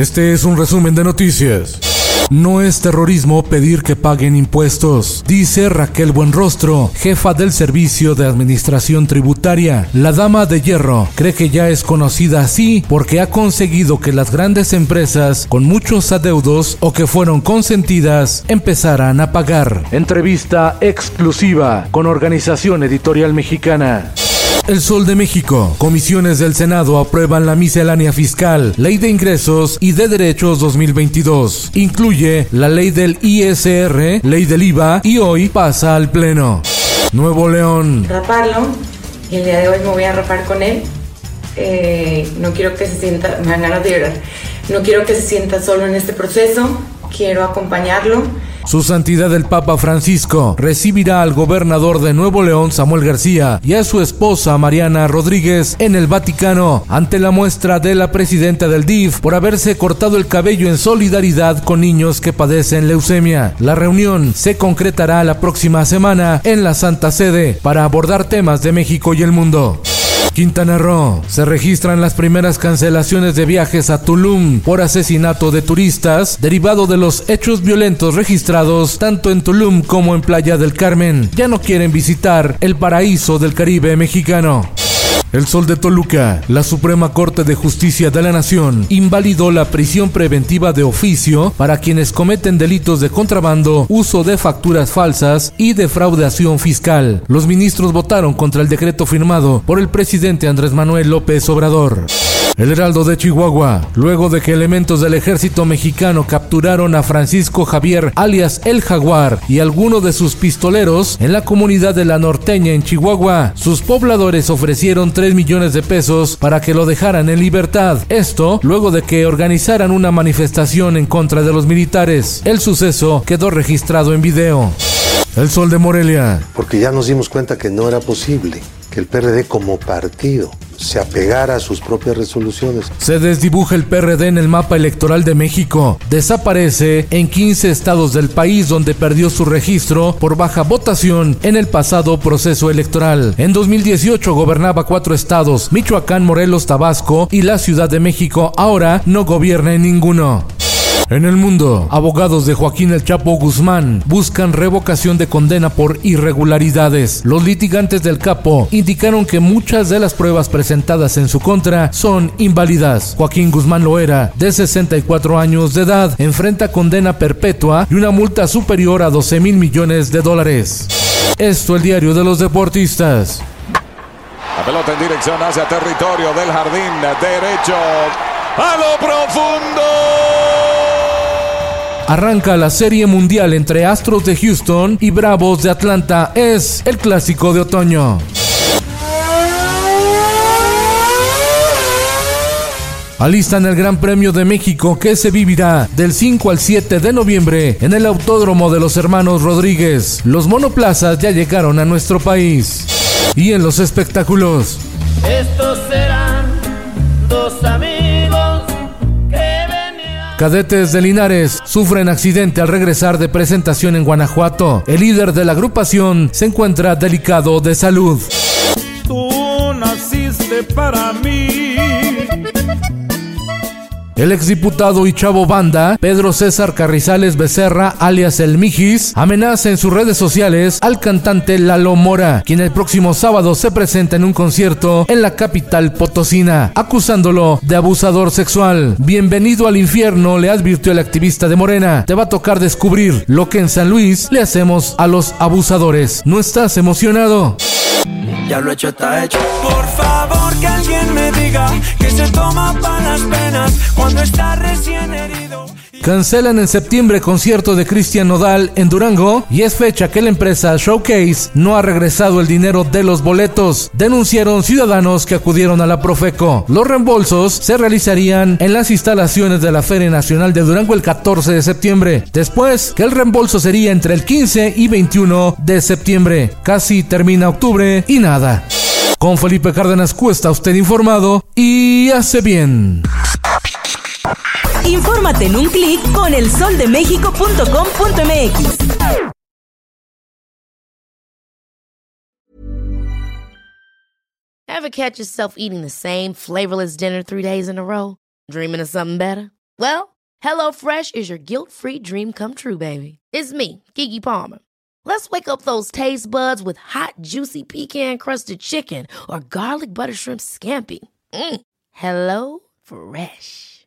Este es un resumen de noticias. No es terrorismo pedir que paguen impuestos, dice Raquel Buenrostro, jefa del Servicio de Administración Tributaria. La dama de hierro cree que ya es conocida así porque ha conseguido que las grandes empresas con muchos adeudos o que fueron consentidas empezaran a pagar. Entrevista exclusiva con Organización Editorial Mexicana. El Sol de México. Comisiones del Senado aprueban la miscelánea fiscal, ley de ingresos y de derechos 2022. Incluye la ley del ISR, ley del IVA y hoy pasa al Pleno. Nuevo León. Raparlo. El día de hoy me voy a rapar con él. Eh, no quiero que se sienta, me dan ganas de llorar. No quiero que se sienta solo en este proceso. Quiero acompañarlo su Santidad el Papa Francisco recibirá al gobernador de Nuevo León, Samuel García, y a su esposa, Mariana Rodríguez, en el Vaticano, ante la muestra de la presidenta del DIF por haberse cortado el cabello en solidaridad con niños que padecen leucemia. La reunión se concretará la próxima semana en la Santa Sede para abordar temas de México y el mundo. Quintana Roo. Se registran las primeras cancelaciones de viajes a Tulum por asesinato de turistas derivado de los hechos violentos registrados tanto en Tulum como en Playa del Carmen. Ya no quieren visitar el paraíso del Caribe mexicano. El Sol de Toluca, la Suprema Corte de Justicia de la Nación, invalidó la prisión preventiva de oficio para quienes cometen delitos de contrabando, uso de facturas falsas y defraudación fiscal. Los ministros votaron contra el decreto firmado por el presidente Andrés Manuel López Obrador. El Heraldo de Chihuahua, luego de que elementos del ejército mexicano capturaron a Francisco Javier alias El Jaguar y alguno de sus pistoleros en la comunidad de La Norteña en Chihuahua, sus pobladores ofrecieron 3 millones de pesos para que lo dejaran en libertad. Esto luego de que organizaran una manifestación en contra de los militares. El suceso quedó registrado en video. El Sol de Morelia. Porque ya nos dimos cuenta que no era posible que el PRD como partido se apegara a sus propias resoluciones. Se desdibuja el PRD en el mapa electoral de México. Desaparece en 15 estados del país donde perdió su registro por baja votación en el pasado proceso electoral. En 2018 gobernaba cuatro estados, Michoacán, Morelos, Tabasco y la Ciudad de México. Ahora no gobierna en ninguno. En el mundo, abogados de Joaquín El Chapo Guzmán buscan revocación de condena por irregularidades. Los litigantes del capo indicaron que muchas de las pruebas presentadas en su contra son inválidas. Joaquín Guzmán Loera, de 64 años de edad, enfrenta condena perpetua y una multa superior a 12 mil millones de dólares. Esto el diario de los deportistas. La pelota en dirección hacia territorio del jardín derecho. A lo profundo. Arranca la Serie Mundial entre Astros de Houston y Bravos de Atlanta. Es el clásico de otoño. Alistan el Gran Premio de México que se vivirá del 5 al 7 de noviembre en el Autódromo de los Hermanos Rodríguez. Los monoplazas ya llegaron a nuestro país. Y en los espectáculos. Cadetes de Linares sufren accidente al regresar de presentación en Guanajuato. El líder de la agrupación se encuentra delicado de salud. Tú naciste para mí. El exdiputado y chavo banda, Pedro César Carrizales Becerra, alias El Mijis, amenaza en sus redes sociales al cantante Lalo Mora, quien el próximo sábado se presenta en un concierto en la capital potosina, acusándolo de abusador sexual. Bienvenido al infierno, le advirtió el activista de Morena. Te va a tocar descubrir lo que en San Luis le hacemos a los abusadores. ¿No estás emocionado? Ya lo hecho está hecho. Por favor que alguien me diga que se toma para las penas cuando está recién herido. Cancelan en septiembre concierto de Cristian Nodal en Durango y es fecha que la empresa Showcase no ha regresado el dinero de los boletos, denunciaron ciudadanos que acudieron a la Profeco. Los reembolsos se realizarían en las instalaciones de la Feria Nacional de Durango el 14 de septiembre, después que el reembolso sería entre el 15 y 21 de septiembre. Casi termina octubre y nada. Con Felipe Cárdenas Cuesta usted informado y hace bien. Infórmate en un clic con elsoldemexico.com.mx. Ever catch yourself eating the same flavorless dinner three days in a row? Dreaming of something better? Well, HelloFresh is your guilt-free dream come true, baby. It's me, Kiki Palmer. Let's wake up those taste buds with hot, juicy pecan-crusted chicken or garlic butter shrimp scampi. Mm. Hello Fresh.